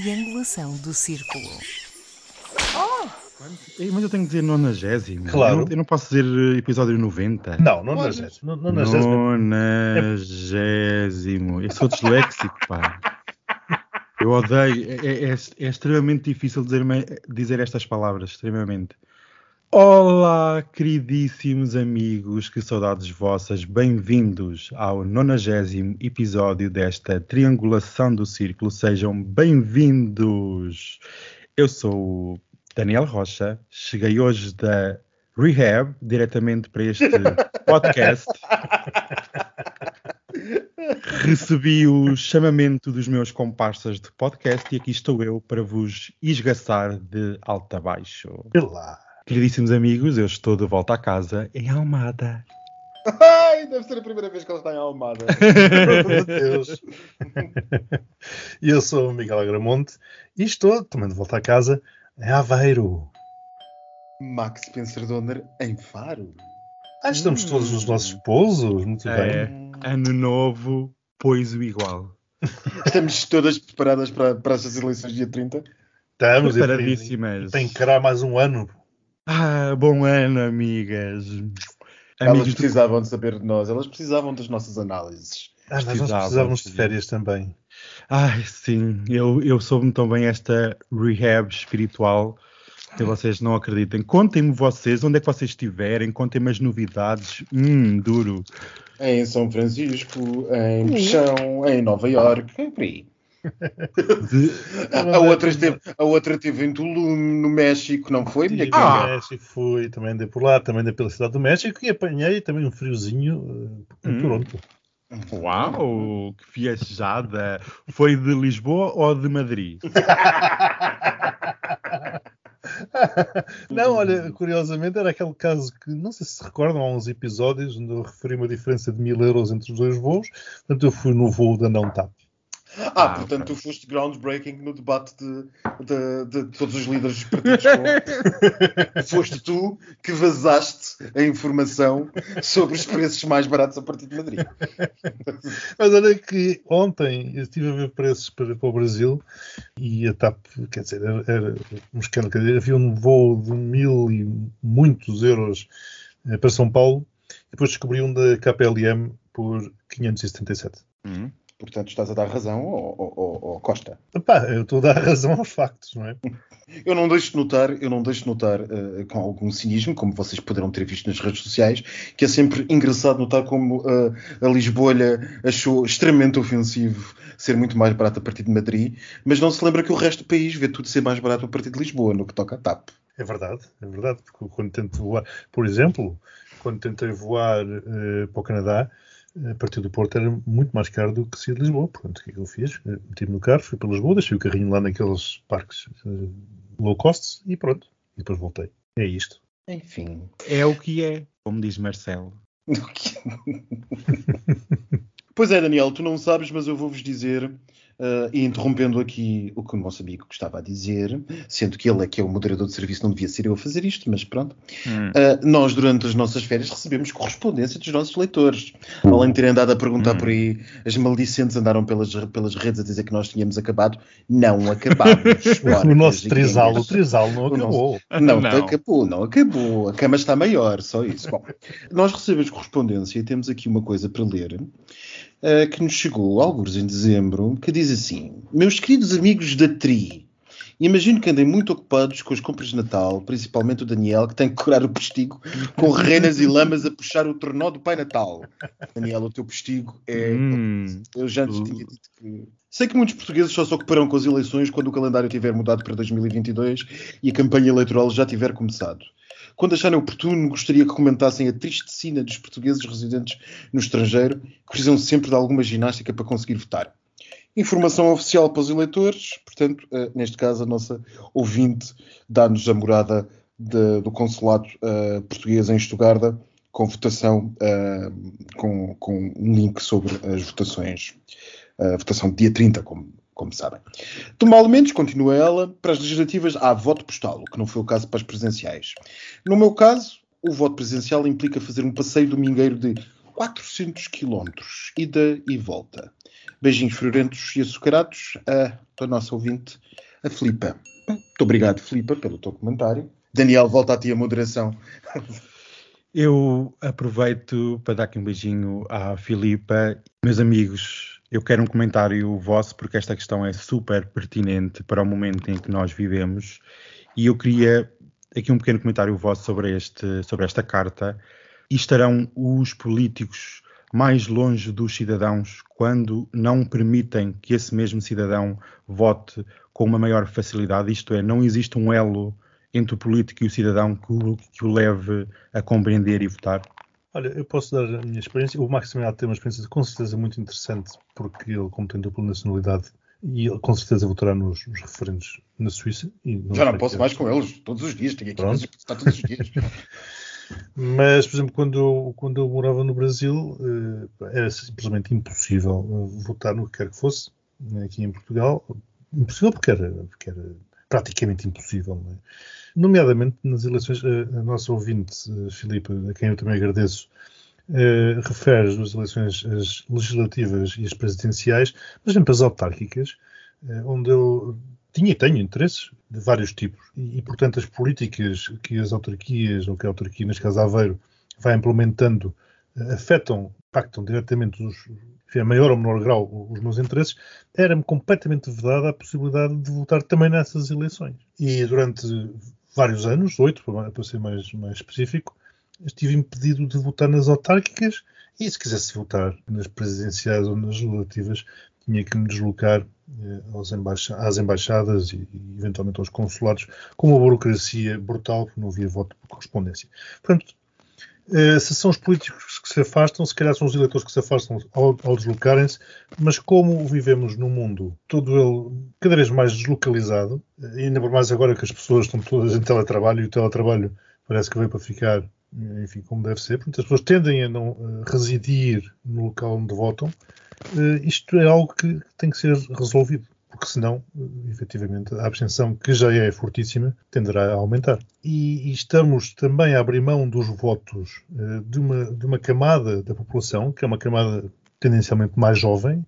triangulação do círculo. Ei, Mas eu tenho que dizer nonagésimo. Claro. Eu não, eu não posso dizer eh, episódio 90. Não, não nas Nonagésimo. Eu sou disléxico, pá. Eu odeio. É, é- é- é extremamente difícil dizer, dizer estas palavras, extremamente. Olá, queridíssimos amigos, que saudades vossas. Bem-vindos ao nonagésimo episódio desta triangulação do círculo. Sejam bem-vindos. Eu sou o Daniel Rocha. Cheguei hoje da Rehab, diretamente para este podcast. Recebi o chamamento dos meus comparsas de podcast e aqui estou eu para vos esgaçar de alto a baixo. lá. Queridíssimos amigos, eu estou de volta a casa em Almada. Ai, deve ser a primeira vez que ela está em Almada. Meu Deus. E eu sou o Miguel Agramonte e estou também de volta a casa em Aveiro. Max Spencer Donner em Faro. Ah, estamos Hum. todos nos nossos pousos, muito É. bem. Ano novo, pois o igual. Estamos todas preparadas para, para estas eleições dia 30. Estamos Preparadíssimas. Tem que mais um ano. Ah, bom ano, amigas. Elas Amigos do- precisavam de saber de nós, elas precisavam das nossas análises. Ah, nós Precisávamos, de férias também. Ai, sim, eu, eu soube tão bem esta rehab espiritual que vocês não acreditem. Contem-me vocês, onde é que vocês estiverem, contem-me as novidades. Hum, duro. Em São Francisco, em Peixão, em Nova Iorque, é por aí. A, outra esteve, a outra esteve em Tulum, no México, não foi, minha no México, fui, também andei por lá, também andei pela cidade do México e apanhei também um friozinho eh, em Hum. Toronto. Uau, que viajada! Foi de Lisboa ou de Madrid? Não, olha, curiosamente era aquele caso que, não sei se se recordam, há uns episódios onde eu referi uma diferença de mil euros entre os dois voos. Portanto, eu fui no voo da não TAP. Ah, Ah, portanto, ok. tu foste groundbreaking no debate de, de- de todos os líderes dos partidos. foste tu que vazaste a informação sobre os preços mais baratos a partir de Madrid. Mas olha que ontem eu estive a ver preços para, para o Brasil e a TAP, quer dizer, era, era escândalo. Quer dizer, havia um voo de mil e muitos euros eh, para São Paulo e depois descobri um da KPLM por 577. Hum. Portanto, estás a dar razão ao, ao- ao- Costa. Epá, eu estou a dar razão aos factos, não é? Eu não deixo de notar, eu não deixo de notar eh, com algum cinismo, como vocês poderão ter visto nas redes sociais, que é sempre engraçado notar como eh, a Lisboa achou extremamente ofensivo ser muito mais barato a partir de Madrid, mas não se lembra que o resto do país vê tudo ser mais barato a partir de Lisboa, no que toca a TAP. É verdade, é verdade, porque quando tento voar, por exemplo, quando tentei voar eh, para o Canadá, a partir do Porto era muito mais caro do que sair de Lisboa. Portanto, o que é que eu fiz? Eh, Meti-me no carro, fui para Lisboa, deixei o carrinho lá naqueles parques eh, low cost e pronto. E depois voltei. É isto. Enfim. É o que é, como diz Marcelo. Pois é, Daniel, tu não sabes, mas eu vou-vos dizer, eh, e interrompendo aqui o que o nosso amigo estava a dizer, sendo que ele é que é o moderador de serviço, não devia ser eu a fazer isto, mas pronto. Hum. Uh, nós, durante as nossas férias, recebemos correspondência dos nossos leitores. Além de terem andado a perguntar Hum. por aí, as maldicentes andaram pelas, pelas redes a dizer que nós tínhamos acabado. Não acabámos. o nosso e trisal, o trisal não O nosso- acabou. Não, Não. acabou, não acabou. A cama está maior, só isso. Bom, nós recebemos correspondência e temos aqui uma coisa para ler. Uh, que nos chegou, alguns em dezembro, que diz assim: Meus queridos amigos da TRI, imagino que andem muito ocupados com as compras de Natal, principalmente o Daniel, que tem que curar o postigo com renas e lamas a puxar o tornó do Pai Natal. Daniel, o teu postigo é. Hum. Eu já te tinha dito que. Sei que muitos portugueses só se ocuparão com as eleições quando o calendário tiver mudado para 2022 e a campanha eleitoral já tiver começado. Quando acharem oportuno, gostaria que comentassem a triste sina dos portugueses residentes no estrangeiro, que precisam sempre de alguma ginástica para conseguir votar. Informação oficial para os eleitores, portanto, eh, neste caso, a nossa ouvinte dá-nos a morada de- do consulado eh, português em Estugarda, com votação, eh, com, com um link sobre as votações, a votação de dia 30, como, como sabem. De mal menos, continua ela, para as legislativas há voto postal, o que não foi o caso para as presenciais. No meu caso, o voto presencial implica fazer um passeio domingueiro de 400 quilómetros, ida e volta. Beijinhos friorentos e açucarados a, a nossa ouvinte, a Filipa. Muito obrigado, Filipa, pelo teu comentário. Daniel, volta a ti a moderação. Eu aproveito para dar aqui um beijinho à Filipa. Meus amigos, eu quero um comentário vosso porque esta questão é super pertinente para o momento em que nós vivemos e eu queria aqui um pequeno comentário vosso sobre, este, sobre esta carta. E estarão os políticos mais longe dos cidadãos quando não permitem que esse mesmo cidadão vote com uma maior facilidade, isto é, não existe um elo entre o político e o cidadão que o, que o leve a compreender e votar? Olha, eu posso dar a minha experiência. O Maximiliano tem uma experiência com certeza muito interessante, porque ele, como tem dupla nacionalidade, e ele com certeza votará nos, nos referentes na Suíça. Já não posso mais com eles, todos os dias, tenho aqui que está todos os dias. Mas, por exemplo, quando eu, quando eu morava no Brasil, eh, era simplesmente impossível votar no que quer que fosse, aqui em Portugal. Impossível porque era, porque era praticamente impossível. É? Nomeadamente nas eleições, a, a nossa ouvinte, a Filipe, a quem eu também agradeço, Uh, refere as eleições as legislativas e as presidenciais, mas também as autárquicas, onde eu tinha e tenho interesses de vários tipos. E, e, portanto, as políticas que as autarquias, ou que a autarquia, neste caso Aveiro, vai implementando, afetam, impactam diretamente os, enfim, a maior ou menor grau os meus interesses, era-me completamente vedada a possibilidade de votar também nessas eleições. E durante vários anos, oito para ser mais, mais específico, estive impedido de votar nas autárquicas e se quisesse votar nas presidenciais ou nas legislativas, tinha que me deslocar eh, às embaixadas e, e, eventualmente aos consulados, com uma burocracia brutal, porque não havia voto por correspondência. Portanto, eh, se são os políticos que se afastam, se calhar são os eleitores que se afastam ao, ao deslocarem-se, mas como vivemos num mundo todo ele cada vez mais deslocalizado, eh, ainda por mais agora que as pessoas estão todas em teletrabalho e o teletrabalho parece que veio para ficar, eh, enfim, como deve ser, porque as pessoas tendem a não residir no local onde votam, isto é algo que tem que ser resolvido porque senão, efetivamente, a abstenção, que já é fortíssima, tenderá a aumentar. E, e estamos também a abrir mão dos votos uh, de, uma, de uma camada da população, que é uma camada tendencialmente mais jovem,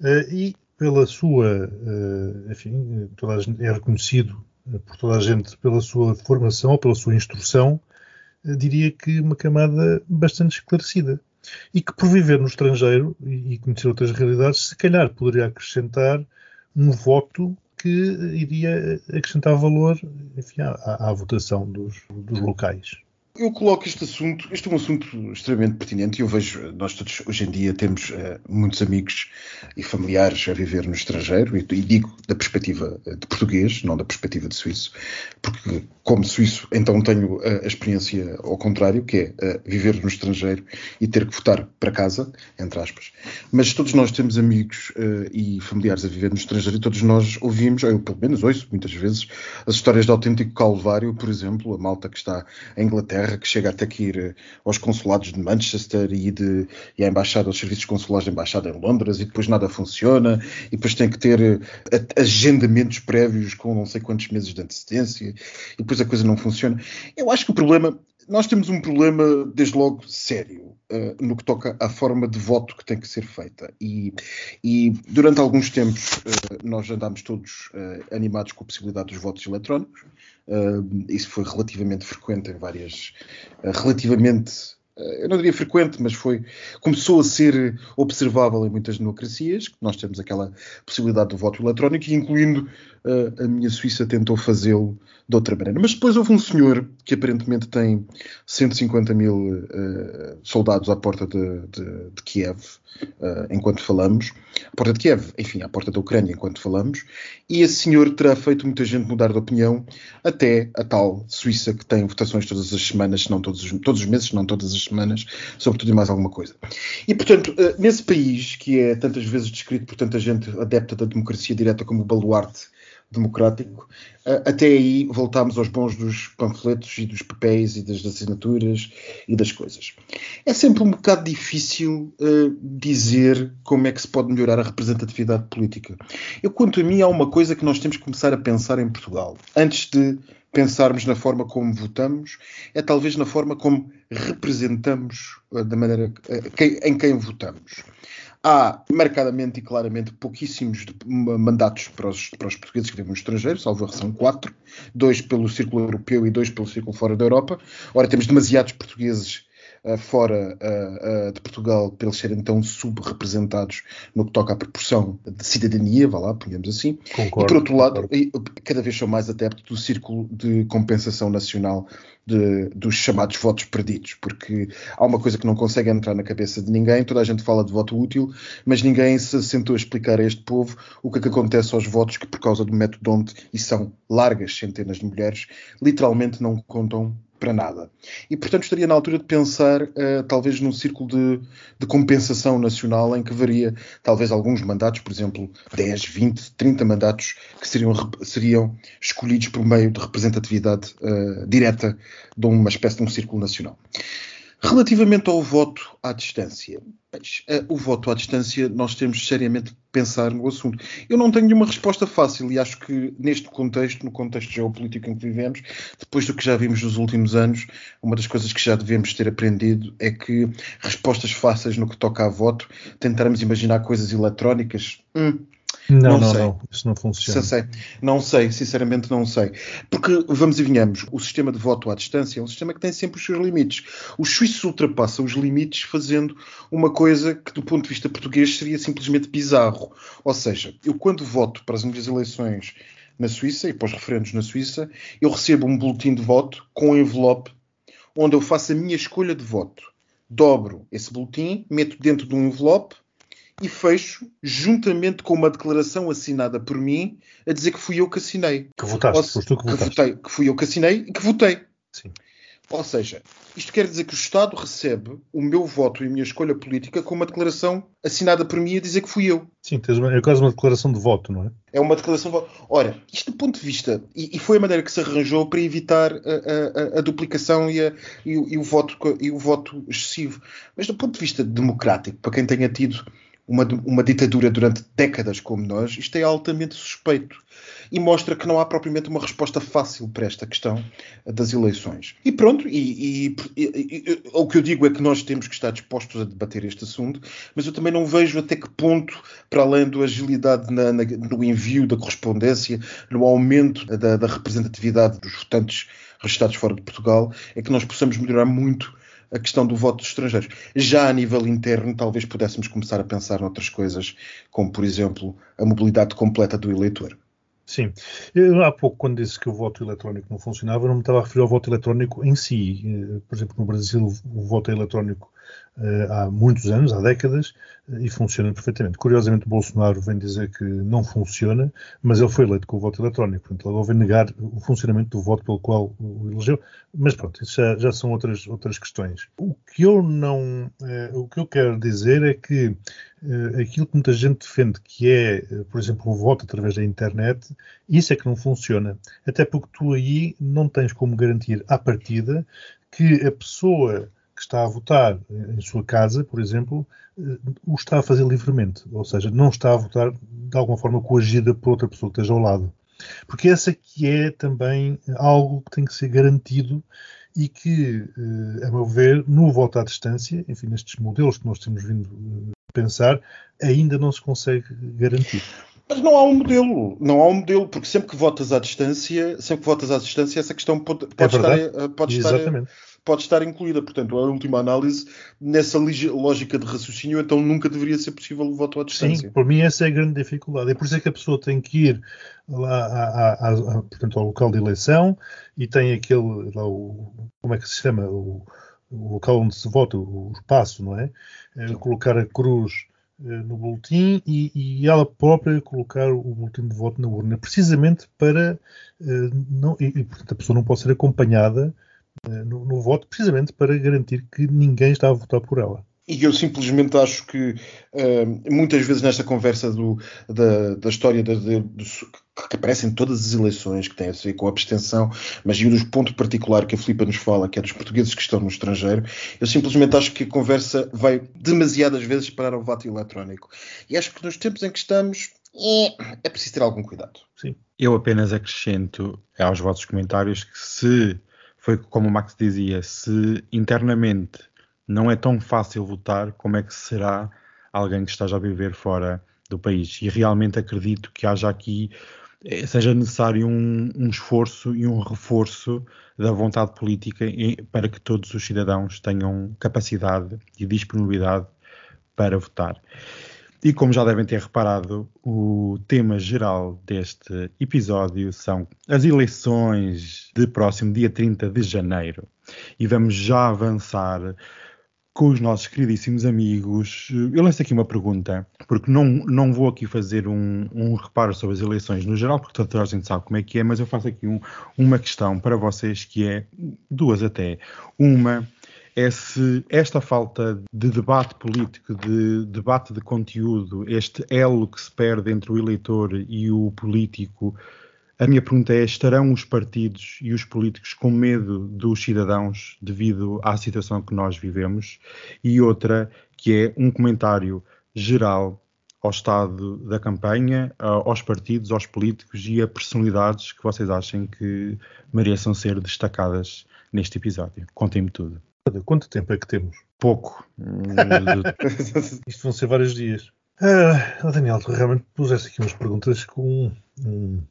uh, e pela sua, uh, enfim, toda é reconhecido por toda a gente pela sua formação ou pela sua instrução, diria que uma camada bastante esclarecida e que por viver no estrangeiro e conhecer outras realidades, se calhar poderia acrescentar um voto que iria acrescentar valor enfim, à, à votação dos, dos locais. Eu coloco este assunto, este é um assunto extremamente pertinente e eu vejo, nós todos hoje em dia temos uh, muitos amigos e familiares a viver no estrangeiro e, e, digo da perspectiva eh, de português, não da perspectiva de suíço, porque como suíço então tenho a, a experiência ao contrário, que é uh, viver no estrangeiro e ter que votar para casa, entre aspas. Mas todos nós temos amigos uh, e familiares a viver no estrangeiro e todos nós ouvimos, ou eu pelo menos ouço muitas vezes, as histórias de autêntico calvário, por exemplo, a malta que está em Inglaterra Que chega até que ir eh, aos consulados de Manchester e, de, e à embaixada, aos serviços consulares da embaixada em Londres, e depois nada funciona, e depois tem que ter eh, agendamentos prévios com não sei quantos meses de antecedência, e depois a coisa não funciona. Eu acho que o problema nós temos um problema, desde logo, sério uh, no que toca à forma de voto que tem que ser feita. E, e durante alguns tempos uh, nós andámos todos uh, animados com a possibilidade dos votos eletrónicos. Isso foi relativamente frequente em várias. Relativamente. Uh, eu não diria frequente, mas foi. Começou a ser observável em muitas democracias. Nós temos aquela possibilidade do voto eletrónico, incluindo a minha Suíça tentou fazê-lo de outra maneira. Mas depois houve um senhor que aparentemente tem 150 mil soldados à porta de, de, de Kiev uh, enquanto falamos, à porta de Kiev, enfim, à porta da Ucrânia enquanto falamos, e esse senhor terá feito muita gente mudar de opinião, até a tal Suíça que tem votações todas as semanas, se não todos os, todos os meses, se não todas as semanas, sobre tudo e mais alguma coisa. E, portanto, uh, nesse país que é tantas vezes descrito por tanta gente adepta da democracia direta como o baluarte democrático. Até aí voltámos aos bons dos panfletos e dos papéis e das assinaturas e das coisas. É sempre um bocado difícil uh, dizer como é que se pode melhorar a representatividade política. Eu, quanto a mim, há uma coisa que nós temos que começar a pensar em Portugal. Antes de pensarmos na forma como votamos, é talvez na forma como representamos uh, da maneira quem, em quem votamos há marcadamente e claramente pouquíssimos mandatos para os, para os portugueses que vivem no estrangeiro, salvo são quatro, dois pelo círculo europeu e dois pelo círculo fora da Europa. Ora, temos demasiados portugueses fora uh, uh, de Portugal para eles serem tão subrepresentados no que toca à proporção de cidadania, vá lá, ponhamos assim. Concordo, e por outro lado, concordo. cada vez são mais adeptos do círculo de compensação nacional de, dos chamados votos perdidos, porque há uma coisa que não consegue entrar na cabeça de ninguém, toda a gente fala de voto útil, mas ninguém se sentou a explicar a este povo o que é que acontece aos votos que, por causa do método onde, e são largas centenas de mulheres, literalmente não contam para nada. E, portanto, estaria na altura de pensar, uh, talvez, num círculo de, de, compensação nacional em que varia, talvez, alguns mandatos, por exemplo, 10, 20, 30 mandatos que seriam, seriam escolhidos por meio de representatividade uh, direta de uma espécie de um círculo nacional. Relativamente ao voto à distância, eh, o voto à distância, nós temos seriamente pensar no assunto. Eu não tenho nenhuma resposta fácil e acho que neste contexto, no contexto geopolítico em que vivemos, depois do que já vimos nos últimos anos, uma das coisas que já devemos ter aprendido é que respostas fáceis no que toca a voto, tentarmos imaginar coisas eletrónicas, hum, não, não, não, não, isso não funciona. Sei, não sei, sinceramente não sei. Porque, vamos e venhamos, o sistema de voto à distância é um sistema que tem sempre os seus limites. Os suíços ultrapassam os limites fazendo uma coisa que, do ponto de vista português, seria simplesmente bizarro. Ou seja, eu quando voto para as minhas eleições na Suíça e para os referendos na Suíça, eu recebo um boletim de voto com um envelope onde eu faço a minha escolha de voto. Dobro esse boletim, meto dentro de um envelope e fecho juntamente com uma declaração assinada por mim a dizer que fui eu que assinei. Que votaste, Ou, foste tu que votaste. Que, votei, que fui eu que assinei e que votei. Sim. Ou seja, isto quer dizer que o Estado recebe o meu voto e a minha escolha política com uma declaração assinada por mim a dizer que fui eu. Sim, é quase uma declaração de voto, não é? É uma declaração de voto. Ora, isto do ponto de vista, e, e foi a maneira que se arranjou para evitar a, a, a duplicação e, a, e, o, e, o voto, e o voto excessivo. Mas do ponto de vista democrático, para quem tenha tido uma, uma ditadura durante décadas como nós, isto é altamente suspeito e mostra que não há propriamente uma resposta fácil para esta questão das eleições. E pronto, e, e, e, o que eu digo é que nós temos que estar dispostos a debater este assunto, mas eu também não vejo até que ponto, para além da agilidade na, na, no envio da correspondência, no aumento da, da representatividade dos votantes registrados fora de Portugal, é que nós possamos melhorar muito a questão do voto dos estrangeiros. Já a nível interno, talvez pudéssemos começar a pensar noutras coisas, como, por exemplo, a mobilidade completa do eleitor. Sim. Eu, há pouco, quando disse que o voto eletrónico não funcionava, não me estava a referir ao voto eletrónico em si. Eh, por exemplo, no Brasil, o voto eletrónico há muitos anos, há décadas, uh, e funciona perfeitamente. Curiosamente, Bolsonaro vem dizer que não funciona, mas ele foi eleito com o voto eletrónico, portanto, ele vem negar o funcionamento do voto pelo qual o elegeu. Mas pronto, isso já, já são outras, outras questões. O que eu não. Uh, o que eu quero dizer é que aquilo que muita gente defende, que é, por exemplo, o voto através da internet, isso é que não funciona. Até porque tu aí não tens como garantir à partida que a pessoa que está a votar em sua casa, por exemplo, eh, o está a fazer livremente, ou seja, não está a votar de alguma forma coagida por outra pessoa que esteja ao lado. Porque essa que é também algo que tem que ser garantido e que, eh, a meu ver, no voto à distância, enfim, nestes modelos que nós temos vindo a pensar, ainda não se consegue garantir. Mas não há um modelo, não há um modelo, porque sempre que votas à distância, sempre que votas à distância, essa questão pode, pode é estar, eh, pode estar Exatamente pode estar incluída. Portanto, a última análise, nessa lógica de raciocínio, então nunca deveria ser possível o voto à distância. Sim, por mim essa é a grande dificuldade. É por isso é que a pessoa tem que ir lá a, a, a, portanto, ao local de eleição e tem aquele, lá o, como é que se chama, o, o local onde se vota, o espaço, não é? é colocar a cruz eh, no boletim e, e, ela própria colocar o boletim de voto na urna, precisamente para uh, não, e, e, portanto a pessoa não pode ser acompanhada no, no, voto, precisamente para garantir que ninguém está a votar por ela. E eu simplesmente acho que uh, muitas vezes nesta conversa do, da, da história de, de, de, que aparece em todas as eleições que têm a ver com a abstenção, mas e o do ponto particular que a Filipa nos fala, que é dos portugueses que estão no estrangeiro, eu simplesmente acho que a conversa vai demasiadas vezes parar ao voto eletrónico. E acho que nos tempos em que estamos é, é preciso ter algum cuidado. Sim. Eu apenas acrescento aos vossos comentários que se foi como o Max dizia, se internamente não é tão fácil votar, como é que será alguém que esteja a viver fora do país. E realmente acredito que haja aqui eh, seja necessário um, um, esforço e um reforço da vontade política para que todos os cidadãos tenham capacidade e disponibilidade para votar. E como já devem ter reparado, o tema geral deste episódio são as eleições de próximo dia 30 de janeiro. E vamos já avançar com os nossos queridíssimos amigos. Eu lanço aqui uma pergunta, porque não, não vou aqui fazer um, um reparo sobre as eleições no geral, porque toda a gente sabe como é que é, mas eu faço aqui um, uma questão para vocês que é duas até. Uma é se esta falta de debate político, de debate de conteúdo, este elo que se perde entre o eleitor e o político, a minha pergunta é: estarão os partidos e os políticos com medo dos cidadãos devido à situação que nós vivemos? E outra, que é um comentário geral ao estado da campanha, aos partidos, aos políticos e a personalidades que vocês acham que mereçam ser destacadas neste episódio. Contem-me tudo. Quanto tempo é que temos? Pouco. Isto vão ser vários dias. Ah, Daniel, tu realmente puseste aqui umas perguntas com um,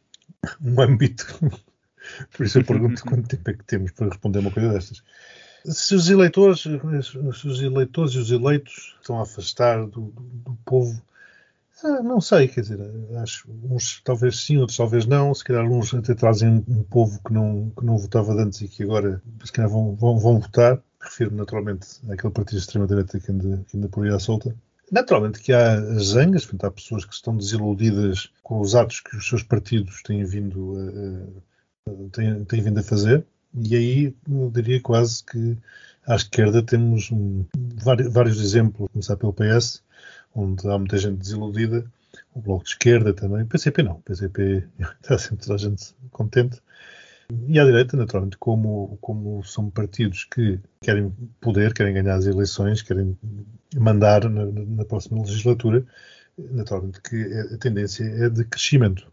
um âmbito. Por isso eu pergunto quanto tempo é que temos para responder uma coisa destas. Se os eleitores, se os eleitores e os eleitos estão a afastar do, do, do povo, ah, não sei, quer dizer, acho uns talvez sim, outros talvez não. Se calhar uns até trazem um povo que não, que não votava antes e que agora se calhar vão, vão, vão votar refiro naturalmente àquele partido de extrema-direita que ainda, que ainda por aí à solta. Naturalmente que há zangas, portanto, há pessoas que estão desiludidas com os atos que os seus partidos têm vindo a, a, têm, têm vindo a fazer, e aí eu diria quase que à esquerda temos um, vários, exemplos, começar pelo PS, onde há muita gente desiludida, o Bloco de Esquerda também, o PCP não, o PCP está sempre toda a gente contente, e à direita, naturalmente, como, como são partidos que querem poder, querem ganhar as eleições, querem mandar na, na próxima legislatura, naturalmente que a tendência é de crescimento.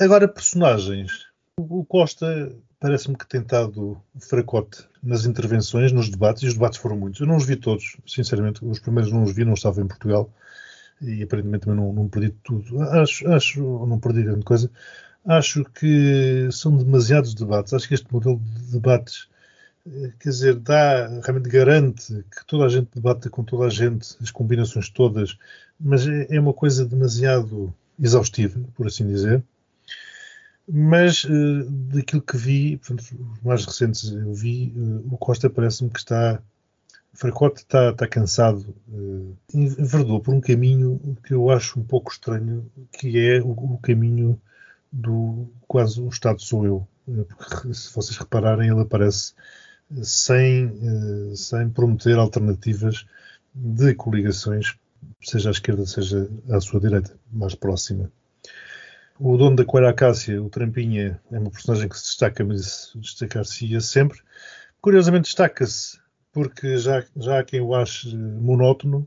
Agora, personagens. O Costa parece-me que tem estado fracote nas intervenções, nos debates, e os debates foram muitos. Eu não os vi todos, sinceramente, os primeiros não os vi, não estava em Portugal, e aparentemente também não, não perdi tudo. Acho, acho, não perdi grande coisa, acho que são demasiados debates. Acho que este modelo de debates, eh, quer dizer, dá, realmente garante que toda a gente debata com toda a gente, as combinações todas, mas é, é uma coisa demasiado exaustiva, por assim dizer. Mas uh, daquilo que vi, portanto, os mais recentes eu vi, uh, o Costa parece-me que está. Fracote está, está cansado, enverdou por um caminho que eu acho um pouco estranho, que é o, o caminho do quase o Estado sou eu. Eh, porque se vocês repararem, ele aparece eh, sem, eh, sem prometer alternativas de coligações, seja à esquerda, seja à sua direita, mais próxima. O dono da Coelha Acácia, o Trampinha, é uma personagem que se destaca, mas destacar-se-ia sempre. Curiosamente destaca-se porque já, já há quem o ache monótono,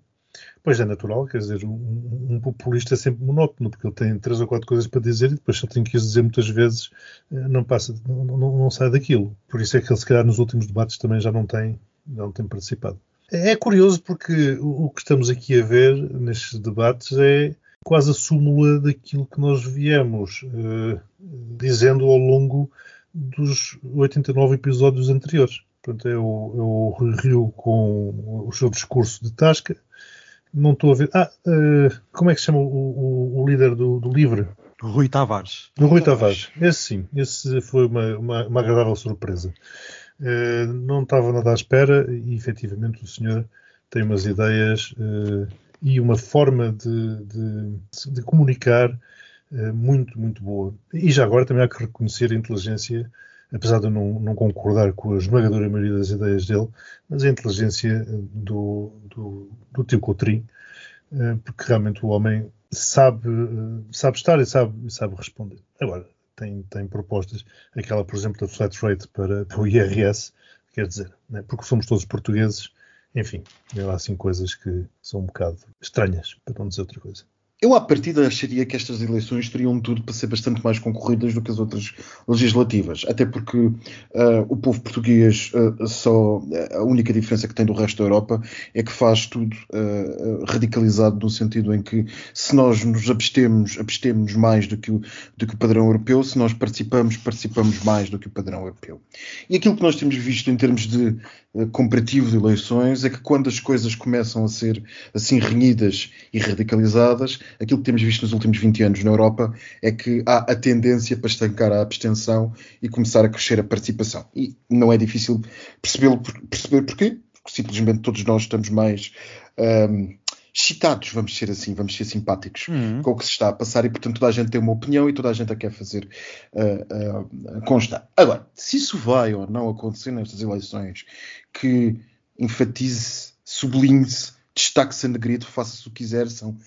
Pois é natural, quer dizer, um, um, populista é sempre monótono, porque ele tem três ou quatro coisas para dizer e depois só tem que as dizer muitas vezes, eh, não passa, não, não, não, sai daquilo. Por isso é que ele, se calhar, nos últimos debates também já não tem, não tem participado. É, é curioso porque o, que estamos aqui a ver nestes debates é quase a súmula daquilo que nós viemos uh, dizendo ao longo dos 89 episódios anteriores. Portanto, é o, é o Rio com o seu discurso de Tasca, não estou a ver. Ah, uh, como é que se chama o, o, o líder do, do, Livre? Rui Tavares. Rui Tavares. Esse sim, esse foi uma, uma, uma agradável surpresa. Uh, não estava nada à espera e efetivamente o senhor tem umas ideias uh, e uma forma de, de, de comunicar muito, muito boa. E já agora também há que reconhecer a inteligência apesar de eu não, não, concordar com a esmagadora maioria das ideias dele, mas a inteligência do, do, do tio Coutrinho, eh, porque realmente o homem sabe, eh, sabe estar e sabe, sabe responder. Agora, tem, tem propostas, aquela, por exemplo, da flat rate para, para o IRS, quer dizer, né, porque somos todos portugueses, enfim, há assim coisas que são um bocado estranhas, para não dizer outra coisa. Eu, à partida, acharia que estas eleições teriam tudo para ser bastante mais concorridas do que as outras legislativas. Até porque uh, o povo português uh, só. A única diferença que tem do resto da Europa é que faz tudo uh, radicalizado no sentido em que se nós nos abstemos, abstemos mais do que, o, do que o padrão europeu, se nós participamos, participamos mais do que o padrão europeu. E aquilo que nós temos visto em termos de comparativo de eleições é que quando as coisas começam a ser assim renhidas e radicalizadas, aquilo que temos visto nos últimos 20 anos na Europa é que há a tendência para estancar a abstenção e começar a crescer a participação. E não é difícil perceber porquê, porque simplesmente todos nós estamos mais um, excitados, vamos ser assim, vamos ser simpáticos uhum. com o que se está a passar e, portanto, toda a gente tem uma opinião e toda a gente a quer fazer uh, uh, constar. Agora, se isso vai ou não acontecer nestas eleições, que enfatize, sublinhe-se, destaque-se a negrito, faça-se o que quiser, são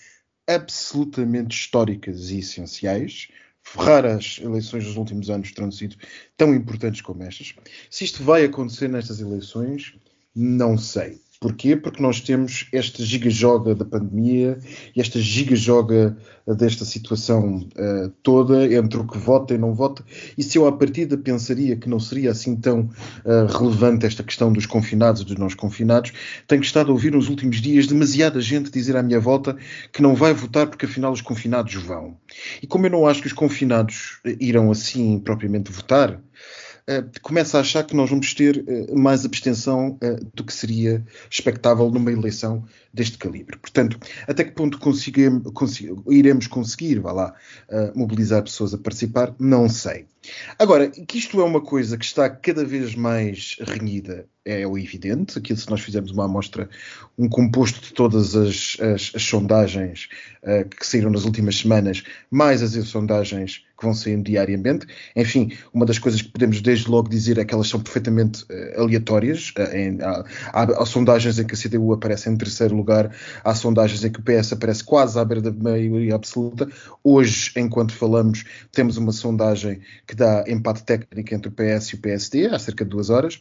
absolutamente históricas e essenciais. Raras eleições dos últimos anos terão sido tão importantes como estas. Se isto vai acontecer nestas eleições, não sei. Porquê? Porque nós temos esta giga-joga da pandemia e esta giga-joga desta situação uh, toda entre o que vota e não vota. E se eu, à partida, pensaria que não seria assim tão uh, relevante esta questão dos confinados e dos não confinados, tenho estado a ouvir nos últimos dias demasiada gente dizer à minha volta que não vai votar porque afinal os confinados vão. E como eu não acho que os confinados irão assim propriamente votar, começa a achar que nós vamos ter uh, mais abstenção uh, do que seria expectável numa eleição deste calibre. Portanto, até que ponto iremos conseguir, vá lá, mobilizar pessoas a participar, não sei. Agora, que isto é uma coisa que está cada vez mais renhida, é o evidente. Aqui, se nós fizermos uma amostra, um composto de todas as, as, as sondagens uh, que saíram nas últimas semanas, mais as sondagens que vão saindo diariamente. Enfim, uma das coisas que podemos desde logo dizer é que elas são perfeitamente uh, aleatórias. Uh, em, há, há, há, sondagens em que a CDU aparece em terceiro lugar, há sondagens em que o PS aparece quase à beira da maioria absoluta. Hoje, enquanto falamos, temos uma sondagem que dá empate técnico entre o PS e o PSD, há cerca de duas horas,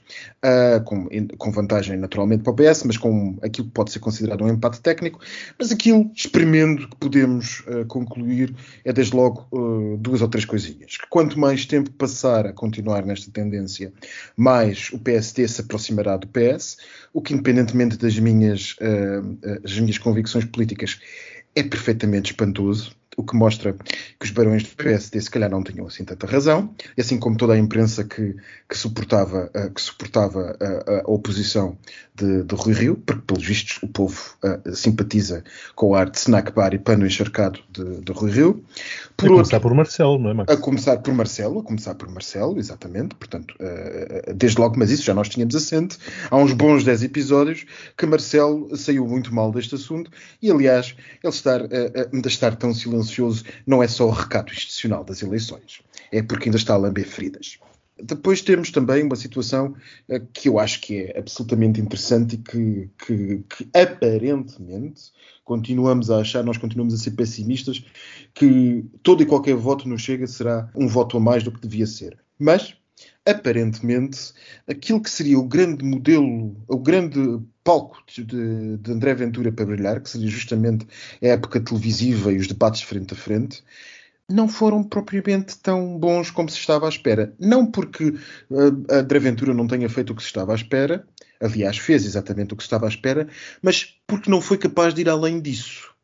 uh, com, com, vantagem naturalmente para o PS, mas com aquilo que pode ser considerado um empate técnico. Mas aquilo, experimento, que podemos concluir é desde logo duas ou três coisinhas. Que quanto mais tempo passar a continuar nesta tendência, mais o PSD se aproximará do PS, o que, independentemente das minhas, das minhas convicções políticas, é perfeitamente espantoso o que mostra que os barões do PSD se calhar não tinham assim tanta razão, e assim como toda a imprensa que, que suportava, uh, que suportava uh, a oposição de, de Rui Rio, porque pelos vistos o povo uh, simpatiza com o ar de snack bar e pano encharcado de, de Rui Rio. Por a começar por Marcelo, não é, Max? A começar por Marcelo, a começar por Marcelo, exatamente, portanto, desde logo, mas isso já nós tínhamos assente, há uns bons 10 episódios que Marcelo saiu muito mal deste assunto, e aliás, ele estar, uh, estar tão silencioso silencioso não é só o recato institucional das eleições, é porque ainda está a lamber feridas. Depois temos também uma situação uh, que eu acho que é absolutamente interessante e que, que, que, aparentemente continuamos a achar, nós continuamos a ser pessimistas, que todo e qualquer voto no Chega será um voto a mais do que devia ser. Mas aparentemente, aquilo que seria o grande modelo, o grande palco de, de, André Ventura para brilhar, que seria justamente a época televisiva e os debates frente a frente, não foram propriamente tão bons como se estava à espera. Não porque uh, André Ventura não tenha feito o que se estava à espera, aliás, fez exatamente o que se estava à espera, mas porque não foi capaz de ir além disso.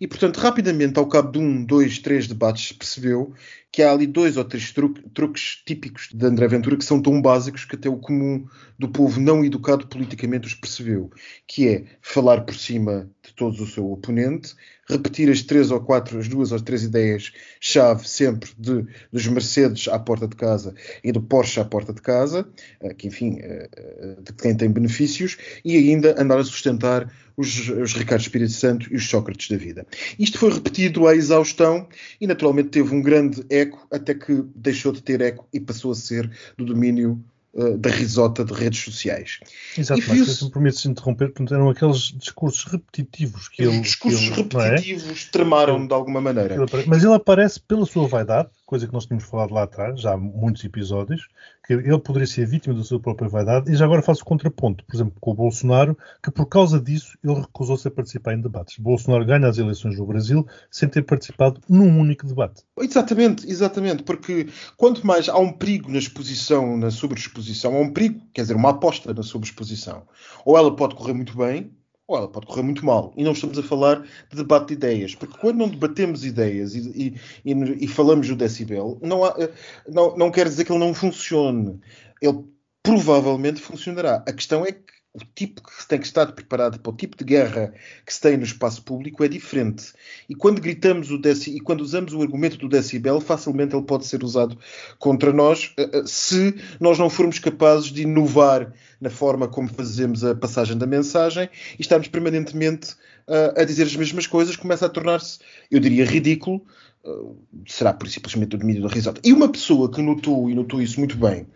E, portanto, rapidamente, ao cabo de um, dois, três debates, percebeu que há ali dois ou três truques típicos de André Ventura que são tão básicos que até o comum do povo não educado politicamente os percebeu, que é falar por cima de todos o seu oponente, repetir as três ou quatro, as duas ou três ideias-chave sempre de, dos Mercedes à porta de casa e do Porsche à porta de casa, eh, que enfim, eh, eh, de quem tem benefícios, e ainda andar a sustentar os, os Ricardo Espírito Santo e os Sócrates da vida. Isto foi repetido à exaustão e naturalmente teve um grande eco até que deixou de ter eco e passou a ser do domínio uh, da risota de redes sociais. Exato, mas se me permites interromper, eram aqueles discursos repetitivos que Os ele... discursos que ele, repetitivos é? tramaram de alguma maneira. Mas ele aparece pela sua vaidade, coisa que nós tínhamos falado lá atrás, já há muitos episódios, que ele poderia ser vítima da sua própria vaidade, e já agora faço o contraponto, por exemplo, com o Bolsonaro, que por causa disso ele recusou-se a participar em debates. Bolsonaro ganha as eleições no Brasil sem ter participado num único debate. Exatamente, exatamente, porque quanto mais há um perigo na exposição, na sobreexposição, há um perigo, quer dizer, uma aposta na sobreexposição. Ou ela pode correr muito bem, ou ela pode correr muito mal. E não estamos a falar de debate de ideias, porque quando não debatemos ideias e, e, e, e falamos do decibel, não, há, não, não quer dizer que ele não funcione. Ele provavelmente funcionará. A questão é que o tipo que tem que estar preparado para o tipo de guerra que se tem no espaço público é diferente. E quando gritamos o e quando usamos o argumento do decibel, facilmente ele pode ser usado contra nós eh, eh, se nós não formos capazes de inovar na forma como fazemos a passagem da mensagem e estamos permanentemente uh, a dizer as mesmas coisas, começa a tornar-se, eu diria, ridículo será por simplesmente o domínio da risada. E uma pessoa que notou, e notou isso muito bem,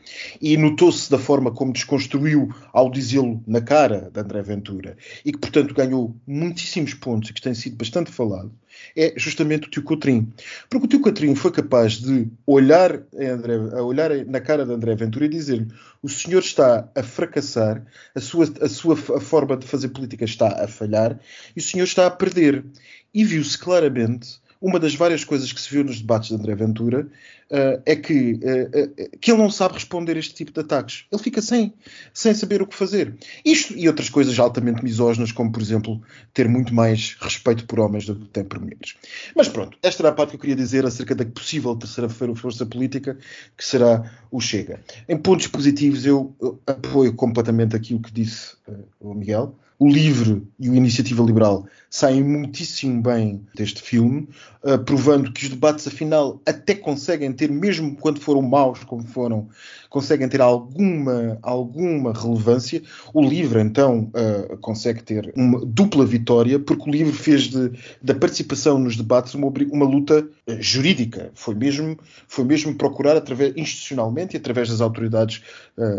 e notou-se da forma como desconstruiu ao dizê-lo na cara de André Ventura, e que, portanto, ganhou muitíssimos pontos e que tem sido bastante falado, é justamente o tio Cotrim. Porque o tio Cotrim foi capaz de olhar, André, olhar na cara de André Ventura e dizer-lhe o senhor está a fracassar, a sua, a sua a forma de fazer política está a falhar, e o senhor está a perder. E viu-se claramente uma das várias coisas que se viu nos debates de André Ventura uh, é que, uh, que ele não sabe responder a este tipo de ataques. Ele fica sem, sem saber o que fazer. Isto e outras coisas altamente misóginas, como, por exemplo, ter muito mais respeito por homens do que tem por mulheres. Mas pronto, esta era a parte que eu queria dizer acerca da possível terceira força política, que será o Chega. Em pontos positivos, eu, apoio completamente aquilo que disse uh, o Miguel o LIVRE e o Iniciativa Liberal saem muitíssimo bem deste filme, uh, provando que os debates, afinal, até conseguem ter, mesmo quando foram maus como foram, conseguem ter alguma, alguma relevância. O LIVRE, então, uh, consegue ter uma dupla vitória, porque o LIVRE fez de, da participação nos debates uma, uma luta jurídica. Foi mesmo, foi mesmo procurar, através, institucionalmente e através das autoridades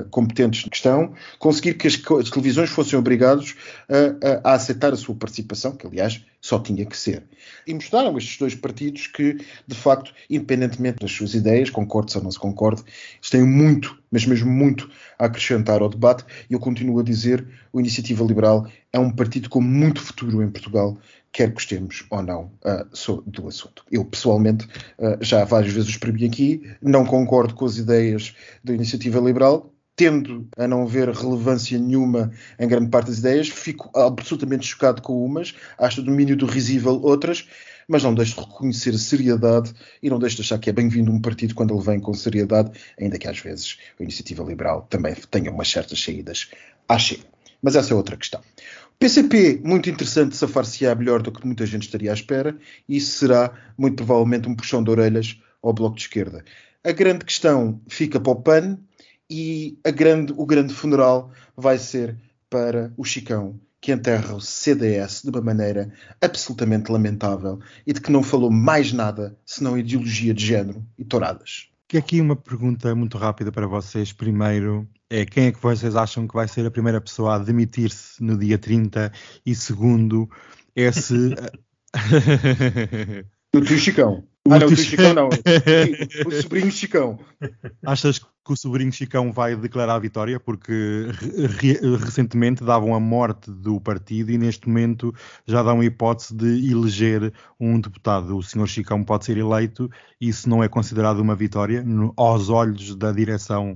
competentes de questão, conseguir que as, as televisões fossem obrigados a, a, aceitar a sua participação, que aliás só tinha que ser. E mostraram estes dois partidos que, de facto, independentemente das suas ideias, concorde ou não se concorde, têm muito, mas mesmo muito, a acrescentar ao debate. E eu continuo a dizer: o Iniciativa Liberal é um partido com muito futuro em Portugal, quer gostemos ou não uh, do assunto. Eu, pessoalmente, uh, já várias vezes exprimi aqui, não concordo com as ideias da Iniciativa Liberal, tendo a não ver relevância nenhuma em grande parte das ideias, fico absolutamente chocado com umas, acho o domínio do risível outras, mas não deixo de reconhecer a seriedade e não deixo de achar que é bem-vindo um partido quando ele vem com seriedade, ainda que às vezes a iniciativa liberal também tenha umas certas saídas à chega. Mas essa é outra questão. PCP, muito interessante, safar-se-á melhor do que muita gente estaria à espera, e isso será, muito provavelmente, um puxão de orelhas ao Bloco de Esquerda. A grande questão fica para o PAN, e grande, o grande funeral vai ser para o Chicão, que enterra o CDS de uma maneira absolutamente lamentável e de que não falou mais nada senão ideologia de género e touradas. Que aqui uma pergunta muito rápida para vocês. Primeiro, é quem é que vocês acham que vai ser a primeira pessoa a demitir-se no dia 30? E segundo, é se. o tio Chicão. Ah, não, o Chicão não. O sobrinho Chicão. Achas que o sobrinho Chicão vai declarar a vitória? Porque re recentemente davam a morte do partido e neste momento já dão a hipótese de eleger um deputado. O senhor Chicão pode ser eleito e isso não é considerado uma vitória no, aos olhos da direção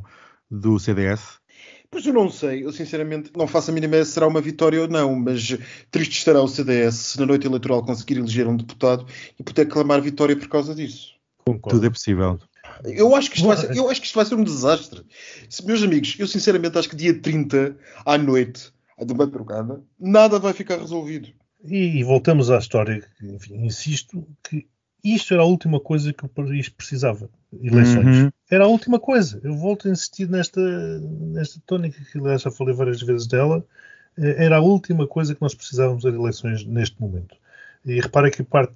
do CDS? Pois eu não sei, eu sinceramente não faço a mínima ideia se será uma vitória ou não, mas triste estará o CDS se na noite eleitoral conseguir eleger um deputado e poder clamar vitória por causa disso. Concordo. Tudo é possível. Eu acho, que isto vai ser, eu acho que isto vai ser um desastre. Meus amigos, eu sinceramente acho que dia 30 à noite, de madrugada, nada vai ficar resolvido. E, e voltamos à história, enfim, insisto que isto era a última coisa que o país precisava. Eleições. Uhum. Era a última coisa. Eu volto a insistir nesta, nesta tónica, que aliás já falei várias vezes dela. Eh, era a última coisa que nós precisávamos de eleições neste momento. E repara que a parte,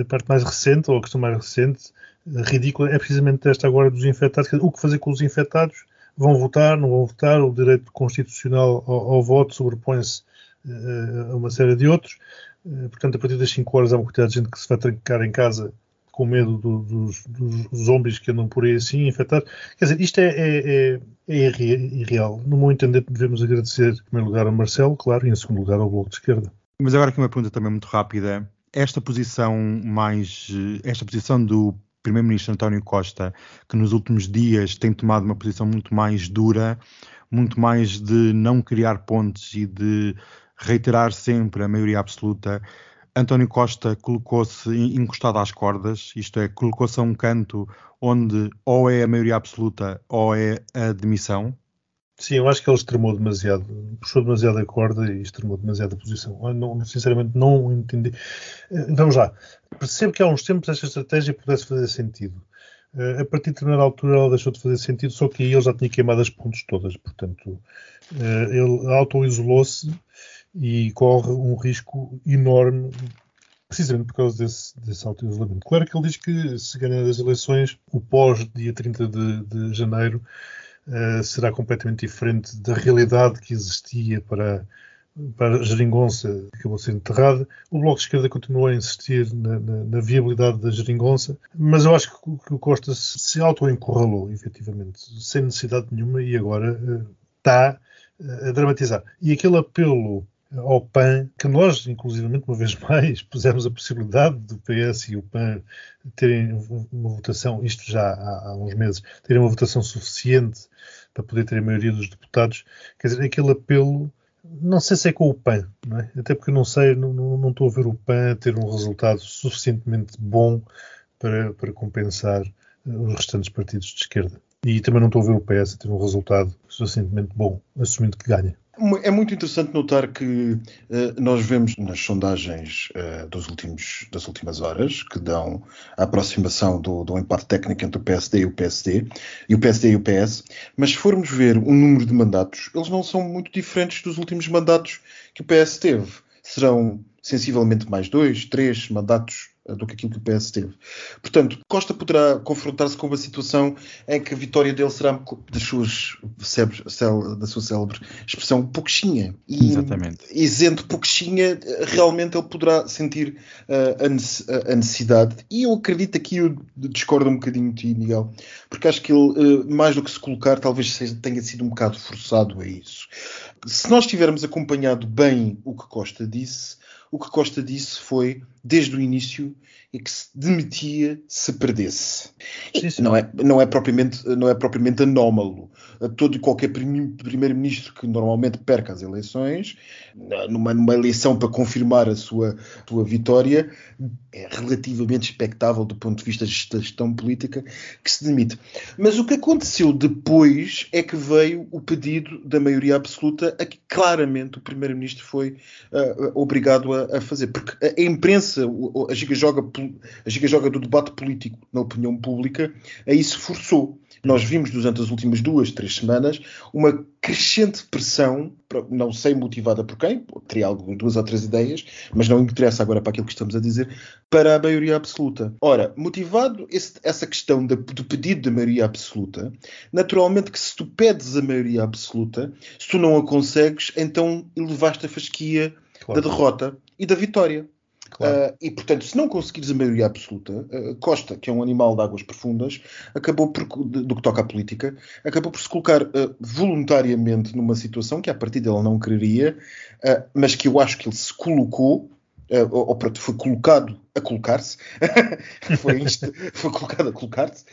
a parte mais recente, ou a questão mais recente, eh, ridícula, é precisamente esta agora dos infectados. O que fazer com os infectados? Vão votar, não vão votar? O direito constitucional ao, ao voto sobrepõe-se uh, a uma série de outros. Eh, portanto, a partir das 5 horas há uma quantidade de gente que se vai trancar em casa com medo do, dos, dos, zombies que andam por aí assim, infectados. Quer dizer, isto é, é, é, é irreal. No meu entender, devemos agradecer, em primeiro lugar, ao Marcelo, claro, e em segundo lugar, ao Bloco de Esquerda. Mas agora aqui uma pergunta também muito rápida. Esta posição mais, esta posição do Primeiro-Ministro António Costa, que nos últimos dias tem tomado uma posição muito mais dura, muito mais de não criar pontes e de reiterar sempre a maioria absoluta. António Costa colocou-se encostado às cordas, isto é, colocou-se a um canto onde ou é a maioria absoluta ou é a demissão. Sim, eu acho que ele extremou demasiado, puxou demasiado a corda e extremou demasiado a posição. Não, sinceramente, não entendi. Eh, vamos lá, percebo que há uns tempos esta estratégia pudesse fazer sentido. Eh, a partir de determinada altura ela deixou de fazer sentido, só que aí ele já tinha queimado as pontes todas, portanto, eh, ele auto-isolou-se e corre um risco enorme precisamente por causa desse, desse auto-isolamento. Claro que ele diz que se ganhar as eleições, o pós-dia 30 de, de janeiro uh, será completamente diferente da realidade que existia para, para a geringonça que acabou sendo enterrada. O Bloco de Esquerda continua a insistir na, na, na viabilidade da geringonça, mas eu acho que, que o Costa se, se auto-encurralou, efetivamente, sem necessidade nenhuma, e agora uh, está uh, a dramatizar. E aquele apelo ao PAN, que nós, inclusivamente, uma vez mais, pusemos a possibilidade do PS e o PAN terem uma votação, isto já há, há uns meses, terem uma votação suficiente para poder ter a maioria dos deputados. Quer dizer, aquele apelo, não sei se é com o PAN, é? até porque não sei, não, não, não, estou a ver o PAN ter um resultado suficientemente bom para, para compensar os restantes partidos de esquerda. E também não estou a ver o PS ter um resultado suficientemente bom, assumindo que ganha. É muito interessante notar que uh, nós vemos nas sondagens uh, dos últimos, das últimas horas que dão a aproximação do, do empate técnico entre o PSD e o PSD, e o PSD e o PS, mas se formos ver o número de mandatos, eles não são muito diferentes dos últimos mandatos que o PS teve. Serão sensivelmente mais dois, três mandatos do que aquilo que o PS teve. Portanto, Costa poderá confrontar-se com uma situação em que a vitória dele será das suas da sua célebre expressão pouquinha. E Exatamente. isento pouquinha, realmente ele poderá sentir uh, a necessidade. E eu acredito aqui, eu discordo um bocadinho de ti, Miguel, porque acho que ele, uh, mais do que se colocar, talvez seja, tenha sido um bocado forçado a isso. Se nós tivermos acompanhado bem o que Costa disse, o que Costa disse foi, desde o início, e que se demitia se perdesse. Sim, sim. Não, é, não, é propriamente, não é propriamente anómalo. Todo e qualquer primeiro-ministro que normalmente perca as eleições, numa, numa eleição para confirmar a sua, sua vitória, é relativamente expectável do ponto de vista da gestão política que se demite. Mas o que aconteceu depois é que veio o pedido da maioria absoluta a que claramente o primeiro-ministro foi uh, obrigado a, a, fazer. Porque a, a imprensa, a giga-joga a giga-joga do debate político na opinião pública, a isso forçou. Nós vimos durante as últimas duas, três semanas uma crescente pressão, não sei motivada por quem, teria algumas duas ou três ideias, mas não interessa agora para aquilo que estamos a dizer, para a maioria absoluta. Ora, motivado esse, essa questão de, do pedido da maioria absoluta, naturalmente que se tu pedes a maioria absoluta, se tu não a consegues, então elevaste a fasquia claro. da derrota e da vitória. Claro. Uh, e, portanto, se não conseguires a maioria absoluta, uh, Costa, que é um animal de águas profundas, acabou por, do que toca à política, acabou por se colocar uh, voluntariamente numa situação que, a partir dele, não quereria, mas que eu acho que ele se colocou ou, ou foi colocado a colocar-se, foi, foi colocado a colocar-se,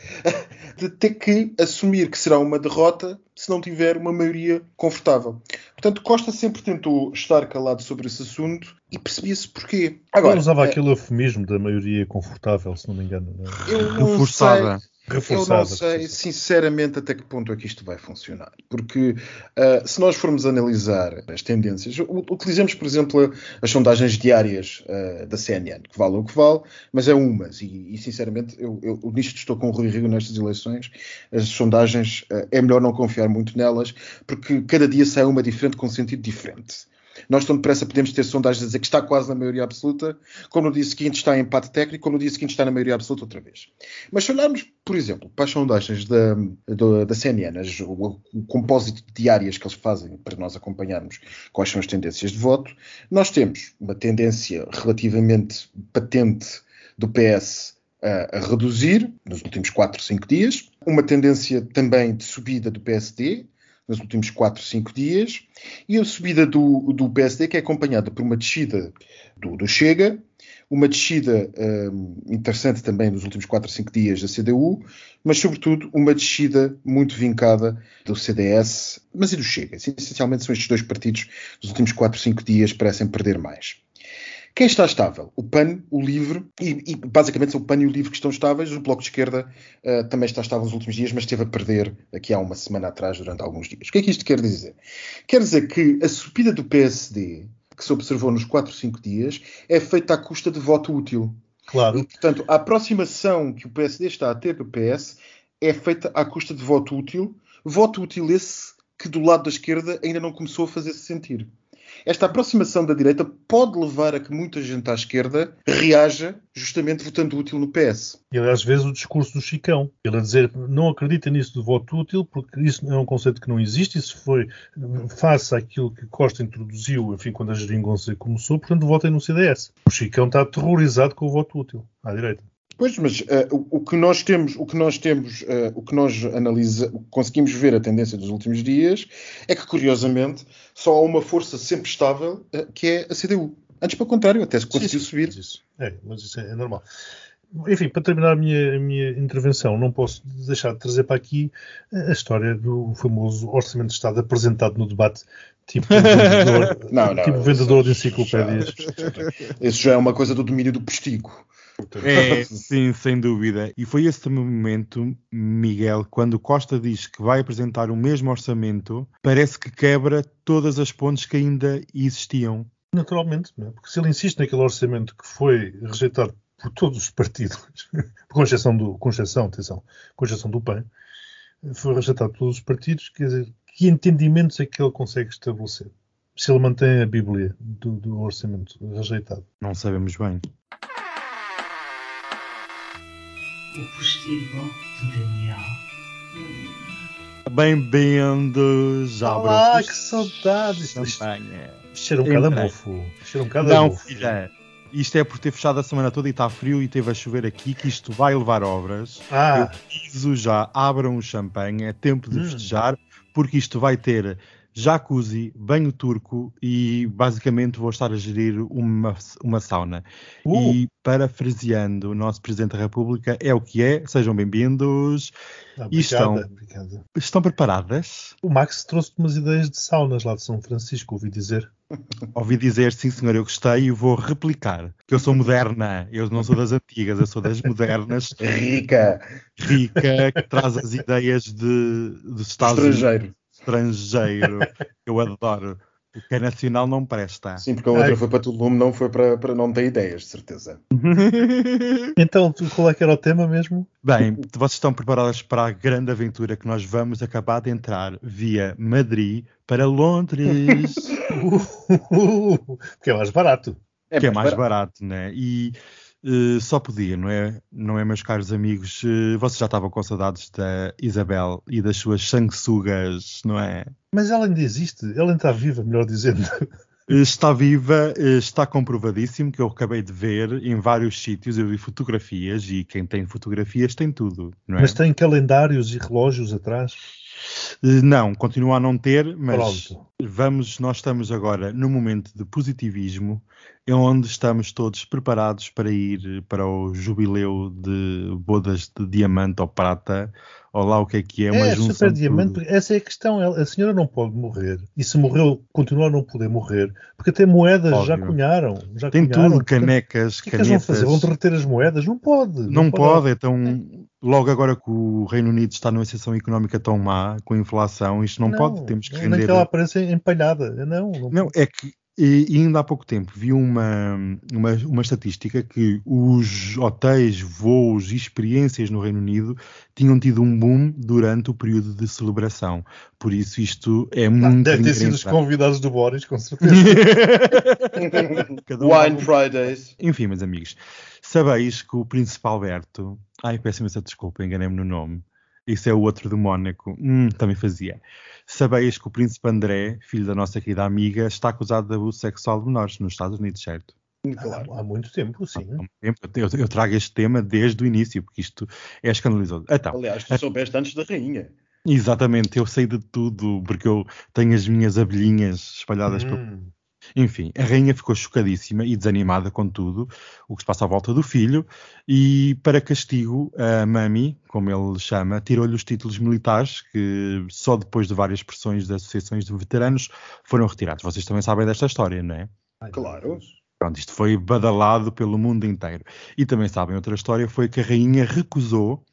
de ter que assumir que será uma derrota se não tiver uma maioria confortável. Portanto, Costa sempre tentou estar calado sobre esse assunto e percebia-se porquê. Agora, Ele usava é, aquele eufemismo da maioria confortável, se não me engano. Não é? Eu não Reforçada. Sei, Eu não sei, sinceramente, até que ponto é que isto vai funcionar. Porque uh, se nós formos analisar as tendências, utilizemos, por exemplo, as sondagens diárias uh, da CNN, que vale o que vale, mas é umas. E, e sinceramente, eu, eu, nisto estou com o Rui Rio nestas eleições. As sondagens, uh, é melhor não confiar muito nelas, porque cada dia sai uma diferente com um sentido diferente. Nós, tão depressa, podemos ter sondagens a dizer que está quase na maioria absoluta, como no dia seguinte está em empate técnico, como no dia seguinte está na maioria absoluta outra vez. Mas se olharmos, por exemplo, para as sondagens da, da, da CNN, as, o, o compósito diárias que eles fazem para nós acompanharmos quais são as tendências de voto, nós temos uma tendência relativamente patente do PS a, reduzir nos últimos 4, 5 dias, uma tendência também de subida do PSD nos últimos 4, 5 dias, e a subida do, do PSD que é acompanhada por uma descida do, do Chega, uma descida hum, interessante também nos últimos 4 ou 5 dias da CDU, mas sobretudo uma descida muito vincada do CDS, mas e do Chega. Essencialmente são estes dois partidos nos últimos 4 ou 5 dias parecem perder mais. Quem está estável? O PAN, o LIVRE, e, e, basicamente são o PAN e o LIVRE que estão estáveis. O Bloco de Esquerda uh, também está estável nos últimos dias, mas esteve a perder aqui há uma semana atrás, durante alguns dias. O que é que isto quer dizer? Quer dizer que a subida do PSD, que se observou nos 4, 5 dias, é feita à custa de voto útil. Claro. E, portanto, a aproximação que o PSD está a ter do PS é feita à custa de voto útil. Voto útil esse que do lado da esquerda ainda não começou a fazer-se sentir. Esta aproximação da direita pode levar a que muita gente à esquerda reaja justamente votando útil no PS. E às vezes o discurso do Chicão, ele a dizer não acredita nisso do voto útil porque isso é um conceito que não existe, isso foi face àquilo que Costa introduziu, enfim, quando a geringonça começou, portanto votem no CDS. O Chicão está aterrorizado com o voto útil à direita. Pois, mas uh, o, que nós temos, o que nós temos, uh, o que nós analisa, conseguimos ver a tendência dos últimos dias é que curiosamente só há uma força sempre estável uh, que é a CDU. Antes, pelo contrário, até se conseguiu sim, subir. Mas isso, é, mas isso é, é normal. Enfim, para terminar a minha, a minha, intervenção, não posso deixar de trazer para aqui a história do famoso Orçamento de Estado apresentado no debate, tipo vendedor, não, não, tipo vendedor de enciclopédias. Isso já é uma coisa do domínio do postigo. É, sim, sem dúvida. E foi esse momento, Miguel, quando Costa diz que vai apresentar o mesmo orçamento, parece que quebra todas as pontes que ainda existiam. Naturalmente, é? porque se ele insiste naquele orçamento que foi rejeitado por todos os partidos, com exceção do, com exceção, atenção, com exceção do PAN, foi rejeitado por todos os partidos, quer dizer, que entendimentos é que ele consegue estabelecer? Se ele mantém a Bíblia do, do orçamento rejeitado. Não sabemos bem. O postigo de Daniel. Bem-vindos ao Olá, Brocos que saudades! Champanhe. Cheira um bocado a Entrei. mofo. Cheira um Não, filha. Isto é por ter fechado a semana toda e está frio e teve a chover aqui, que isto vai levar obras. Ah, Aviso já, abram o champanhe, é tempo de Hum. festejar, porque isto vai ter jacuzzi, banho turco e basicamente vou estar a gerir uma, uma sauna. uh, E parafraseando o nosso Presidente da República, é o que é, sejam bem-vindos. ah, e estão- obrigada. Estão preparadas? O Max trouxe umas ideias de saunas lá de São Francisco, ouvi dizer. Ouvi dizer, sim senhor, eu gostei e vou replicar. Que eu sou moderna, eu não sou das antigas, eu sou das modernas, Rica, rica, que traz as ideias de, dos Estados Unidos estrangeiro. Estrangeiro. Eu adoro. O que é nacional não presta. Sim, porque a outra Ai. foi para Tulum, não foi para, para não ter ideias, de certeza. Então, tu- qual é que era o tema mesmo? Bem, vocês estão preparados para a grande aventura que nós vamos acabar de entrar via Madrid para Londres, Uh, que é mais barato. que é mais barato, né? E eh, só podia, não é? Não é, meus caros amigos? Eh, vocês já estavam com saudades da Isabel e das suas sanguessugas, não é? Mas ela ainda existe, ela ainda está viva, melhor dizendo. Está viva, eh, está comprovadíssimo que eu acabei de ver em vários sítios. Eu vi fotografias e quem tem fotografias tem tudo, não é? Mas tem calendários e relógios atrás. Eh, Não, continua a não ter, mas Pronto. vamos, nós estamos agora num momento de positivismo, é onde estamos todos preparados para ir para o jubileu de bodas de diamante ou prata, ou lá o que é que é, uma É, junção de diamante, porque essa é a questão. A senhora não pode morrer. E se morreu, continua a não poder morrer. Porque até moedas já Óbvio. cunharam. Já Tem cunharam. tudo, canecas, O que é que eles vão canetas. fazer? Vão derreter as moedas? Não pode. Não pode, então logo agora que o Reino Unido está numa situação económica tão má, com a inflação, isto não, pode, temos que não, render. Nem que ela apareça empalhada. Não, não, Não, é que e e ainda há pouco tempo vi uma, uma, uma estatística que os hotéis, voos e experiências no Reino Unido tinham tido um boom durante o período de celebração. Por isso isto é muito Deve ter sido os convidados do Boris, com certeza. Um Wine Fridays. Enfim, meus amigos, sabeis que o Príncipe Alberto. Ai, peço imensa desculpa, enganei-me no nome. Isso é o outro do Mónaco. Hum, também fazia. Sabeis que o Príncipe André, filho da nossa querida amiga, está acusado de abuso sexual de menores nos Estados Unidos, certo? Claro. Há, muito tempo, sim. Há muito tempo. Eu, eu trago este tema desde o início, porque isto é escandaloso. Então, Aliás, tu soubeste antes da rainha. exatamente, eu sei de tudo, porque eu tenho as minhas abelhinhas espalhadas por Hum, Enfim, a rainha ficou chocadíssima e desanimada com tudo o que se passa à volta do filho e, para castigo, a Mami, como ele chama, tirou-lhe os títulos militares que só depois de várias pressões de associações de veteranos foram retirados. Vocês também sabem desta história, não é? Claro. Pronto, isto foi badalado pelo mundo inteiro. E também sabem, outra história foi que a rainha recusou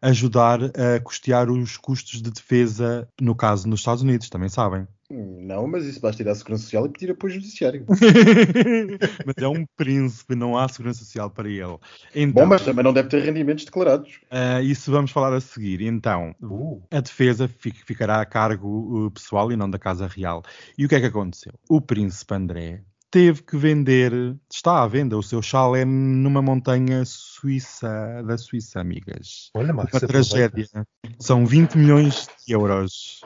ajudar a custear os custos de defesa, no caso nos Estados Unidos, também sabem. Não, mas isso basta ir à Segurança Social e pedir apoio judiciário. mas é um príncipe, não há segurança social para ele. Então, Bom, mas também não deve ter rendimentos declarados. ah, isso vamos falar a seguir. Então, Uh, a defesa fi- ficará a cargo uh, pessoal e não da Casa Real. E o que é que aconteceu? O príncipe André teve que vender, está à venda, o seu chalé numa montanha suíça, da Suíça, amigas. olha, Uma Marcos, tragédia. São 20 milhões de euros.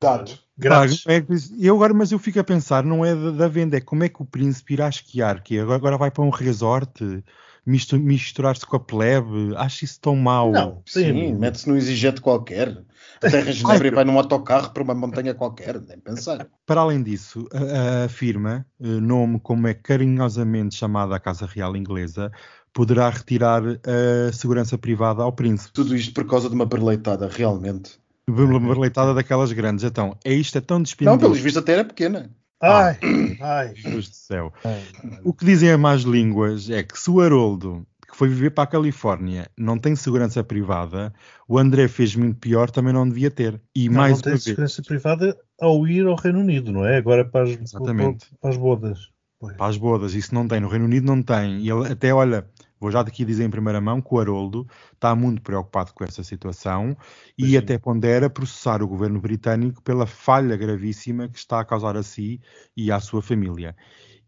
Dado. Grátis. É eu agora, mas eu fico a pensar, não é da, da venda, é como é que o príncipe irá esquiar, que agora, agora vai para um resort, mistu- misturar-se com a plebe, acho isso tão mau. Não, Sim, amigo. mete-se num exigente qualquer. Até a Genebra e vai num autocarro para uma montanha qualquer, nem pensar. Para além disso, a, a firma, eh, nome como é carinhosamente chamada a Casa Real Inglesa, poderá retirar a segurança privada ao príncipe. Tudo isto por causa de uma berleitada, realmente. Uma leitada daquelas grandes. Então, é isto, é tão Não, dispendioso. pelos vistos até era pequena. Ai, ai. Deus do céu. ai. O que dizem as más línguas é que se o Haroldo, que foi viver para a Califórnia, não tem segurança privada, o André fez muito pior, também não devia ter. E Não, mais não tem vez. segurança privada ao ir ao Reino Unido, não é? Agora para as, Exatamente. para as bodas. Pois. Para as bodas, isso não tem. No Reino Unido não tem. E ele até, olha, vou já daqui dizer em primeira mão que o Haroldo está muito preocupado com essa situação e Sim. até pondera processar o governo britânico pela falha gravíssima que está a causar a si e à sua família.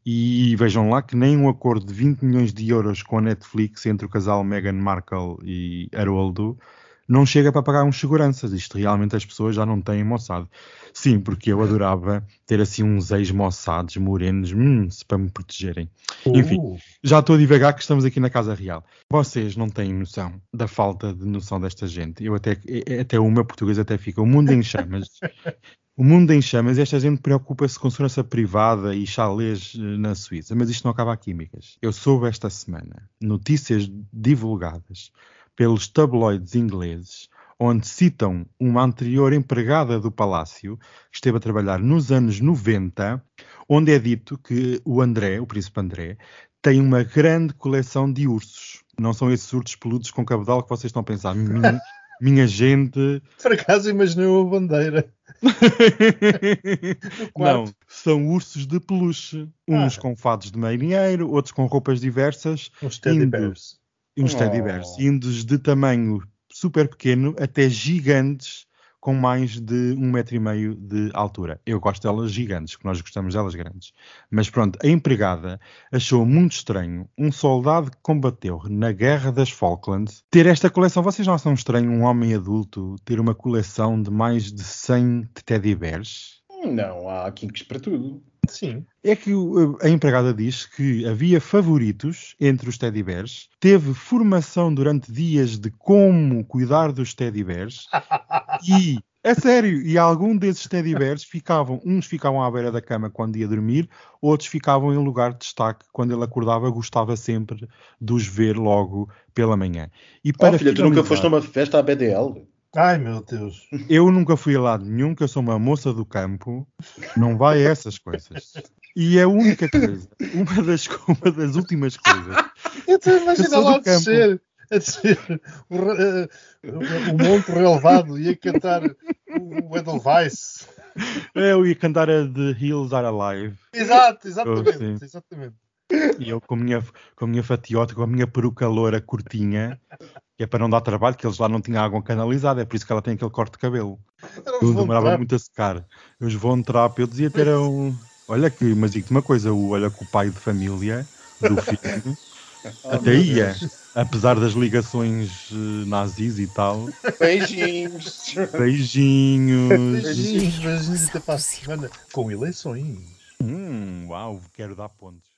E vejam lá que nem um acordo de 20 milhões de euros com a Netflix entre o casal Meghan Markle e Haroldo não chega para pagar uns seguranças. Isto realmente as pessoas já não têm moçado. Sim, porque eu adorava ter assim uns ex-moçados morenos hum, para me protegerem. Enfim. Uh, Já estou a divagar que estamos aqui na Casa Real. Vocês não têm noção da falta de noção desta gente. Eu até, é- até o meu português até fica. O mundo em chamas. o mundo em chamas. Esta gente preocupa-se com segurança privada e chalés eh, na Suíça. Mas isto não acaba aqui, amigas. Eu soube esta semana notícias divulgadas pelos tabloides ingleses onde citam uma anterior empregada do Palácio que esteve a trabalhar nos anos 90, onde é dito que o André, o príncipe André, tem uma grande coleção de ursos. Não são esses ursos peludos com cabedal que vocês estão a pensar. Minha, minha gente. por acaso imaginei uma bandeira. Não, são ursos de peluche. Uns Ah. com fados de marinheiro, outros com roupas diversas, Uns teddy bears. E uns Oh. teddy bears, indos de tamanho super pequeno até gigantes com mais de um metro e meio de altura. Eu gosto delas gigantes, que nós gostamos delas grandes. Mas pronto, a empregada achou muito estranho um soldado que combateu na Guerra das Falklands ter esta coleção. Vocês não acham estranho um homem adulto ter uma coleção de mais de 100 teddy bears? Não, há kinks para tudo. Sim. É que a empregada diz que havia favoritos entre os teddy bears, teve formação durante dias de como cuidar dos teddy bears e, a sério, e algum desses teddy bears ficavam, uns ficavam à beira da cama quando ia dormir, outros ficavam em lugar de destaque quando ele acordava, gostava sempre de os ver logo pela manhã. E Oh, filha, tu nunca foste a uma festa à BDL? Ai, meu Deus. eu nunca fui a lado nenhum, que eu sou uma moça do campo, não vai a essas coisas. E é a única coisa, uma das, uma das últimas coisas. Eu estou a imaginar lá descer, a descer o, eh, o- o monte relevado e a cantar o, o Edelweiss. Eu ia cantar a The Hills Are Alive. Exato, Oh, exatamente. exatamente. E eu com a minha, com a minha fatiota, com a minha peruca loura curtinha, que é para não dar trabalho, que eles lá não tinham água canalizada, é por isso que ela tem aquele corte de cabelo. Eu demorava muito a secar. Os Von Trapp, eu dizia que era um. Olha que, mas digo-te uma coisa, o, olha que o pai de família do filho até ia, apesar das ligações eh, nazis e tal. Beijinhos. Beijinhos. Beijinhos, beijinhos até para a semana. Com eleições. Hum, uau, quero dar pontos.